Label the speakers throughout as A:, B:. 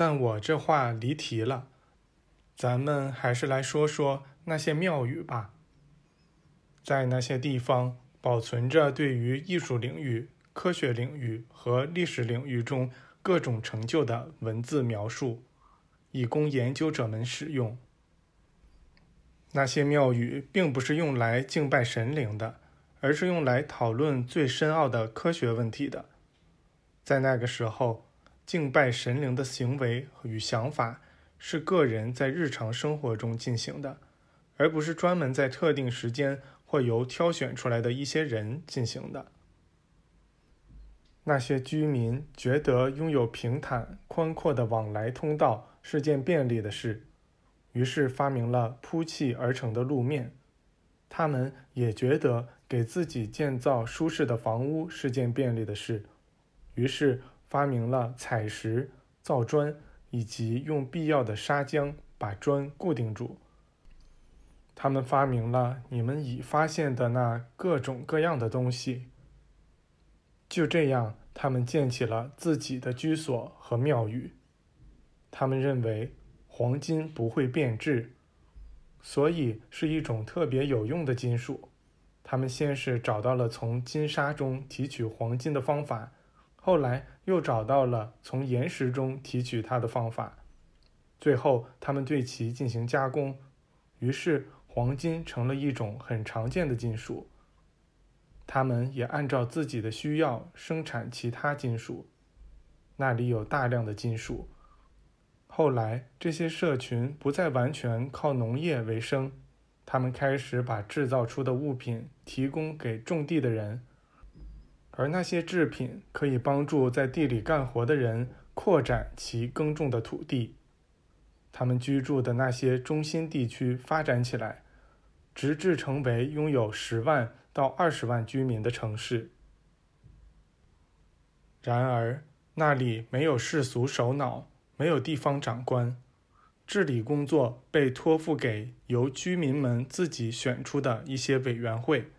A: 但我这话离题了，咱们还是来说说那些庙宇吧。在那些地方，保存着对于艺术领域、科学领域和历史领域中各种成就的文字描述，以供研究者们使用。那些庙宇并不是用来敬拜神灵的，而是用来讨论最深奥的科学问题的。在那个时候，敬拜神灵的行为与想法是个人在日常生活中进行的，而不是专门在特定时间或由挑选出来的一些人进行的。那些居民觉得拥有平坦宽阔的往来通道是件便利的事。于是发明了铺砌而成的路面，他们也觉得给自己建造舒适的房屋是件便利的事，于是发明了采石、造砖以及用必要的砂浆把砖固定住。他们发明了你们已发现的那各种各样的东西。就这样，他们建起了自己的居所和庙宇。他们认为。黄金不会变质，所以是一种特别有用的金属。他们先是找到了从金沙中提取黄金的方法，后来又找到了从岩石中提取它的方法，最后他们对其进行加工，于是黄金成了一种很常见的金属。他们也按照自己的需要生产其他金属，那里有大量的金属。后来，这些社群不再完全靠农业为生，他们开始把制造出的物品提供给种地的人，而那些制品可以帮助在地里干活的人扩展其耕种的土地。他们居住的那些中心地区发展起来，直至成为拥有十万到二十万居民的城市。然而，那里没有世俗首脑。没有地方长官，治理工作被托付给由居民们自己选出的一些委员会。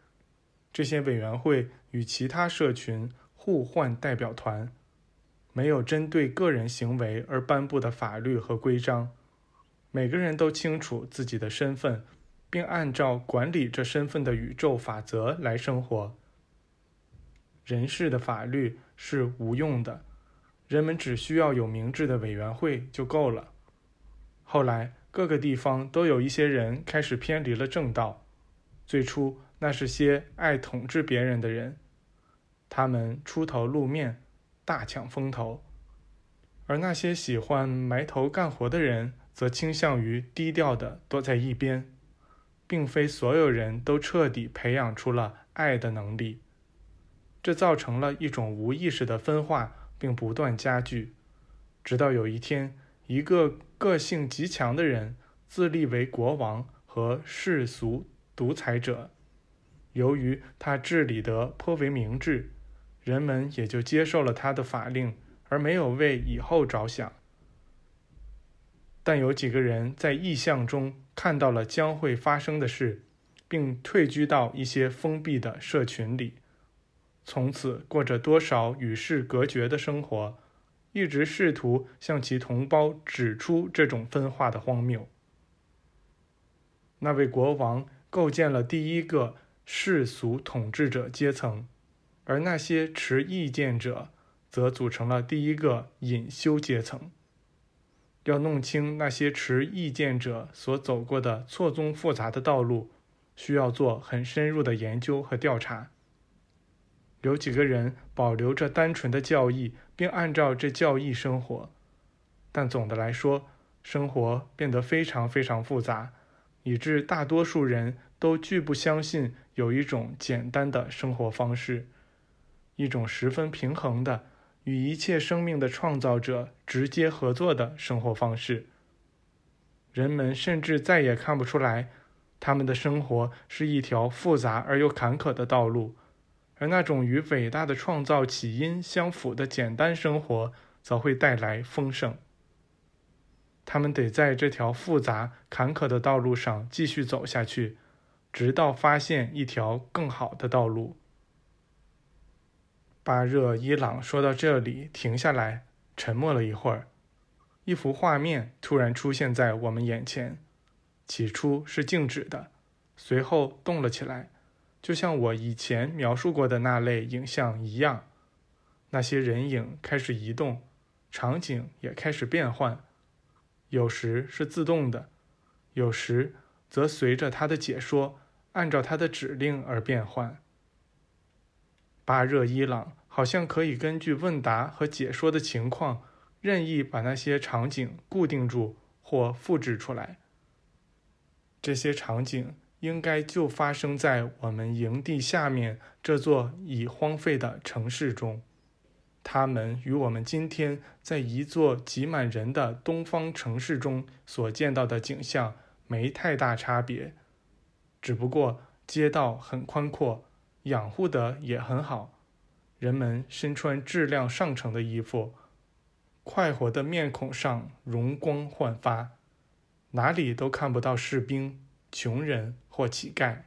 A: 这些委员会与其他社群互换代表团，没有针对个人行为而颁布的法律和规章。每个人都清楚自己的身份，并按照管理这身份的宇宙法则来生活。人事的法律是无用的。人们只需要有明智的委员会就够了。后来，各个地方都有一些人开始偏离了正道。最初，那是些爱统治别人的人，他们出头露面，大抢风头；而那些喜欢埋头干活的人，则倾向于低调地躲在一边。并非所有人都彻底培养出了爱的能力，这造成了一种无意识的分化。并不断加剧，直到有一天，一个个性极强的人自立为国王和世俗独裁者。由于他治理得颇为明智，人们也就接受了他的法令，而没有为以后着想。但有几个人在意象中看到了将会发生的事，并退居到一些封闭的社群里。从此过着多少与世隔绝的生活，一直试图向其同胞指出这种分化的荒谬。那位国王构建了第一个世俗统治者阶层，而那些持意见者则组成了第一个隐修阶层。要弄清那些持意见者所走过的错综复杂的道路，需要做很深入的研究和调查。有几个人保留着单纯的教义，并按照这教义生活，但总的来说，生活变得非常非常复杂，以致大多数人都拒不相信有一种简单的生活方式，一种十分平衡的与一切生命的创造者直接合作的生活方式。人们甚至再也看不出来，他们的生活是一条复杂而又坎坷的道路。而那种与伟大的创造起因相符的简单生活，则会带来丰盛。他们得在这条复杂坎坷的道路上继续走下去，直到发现一条更好的道路。巴热伊朗说到这里，停下来，沉默了一会儿。一幅画面突然出现在我们眼前，起初是静止的，随后动了起来，就像我以前描述过的那类影像一样。那些人影开始移动，场景也开始变换，有时是自动的，有时则随着他的解说，按照他的指令而变换。巴热伊朗好像可以根据问答和解说的情况，任意把那些场景固定住或复制出来。这些场景应该就发生在我们营地下面这座已荒废的城市中。他们与我们今天在一座挤满人的东方城市中所见到的景象没太大差别，只不过街道很宽阔，养护的也很好，人们身穿质量上乘的衣服，快活的面孔上容光焕发，哪里都看不到士兵、穷人或乞丐。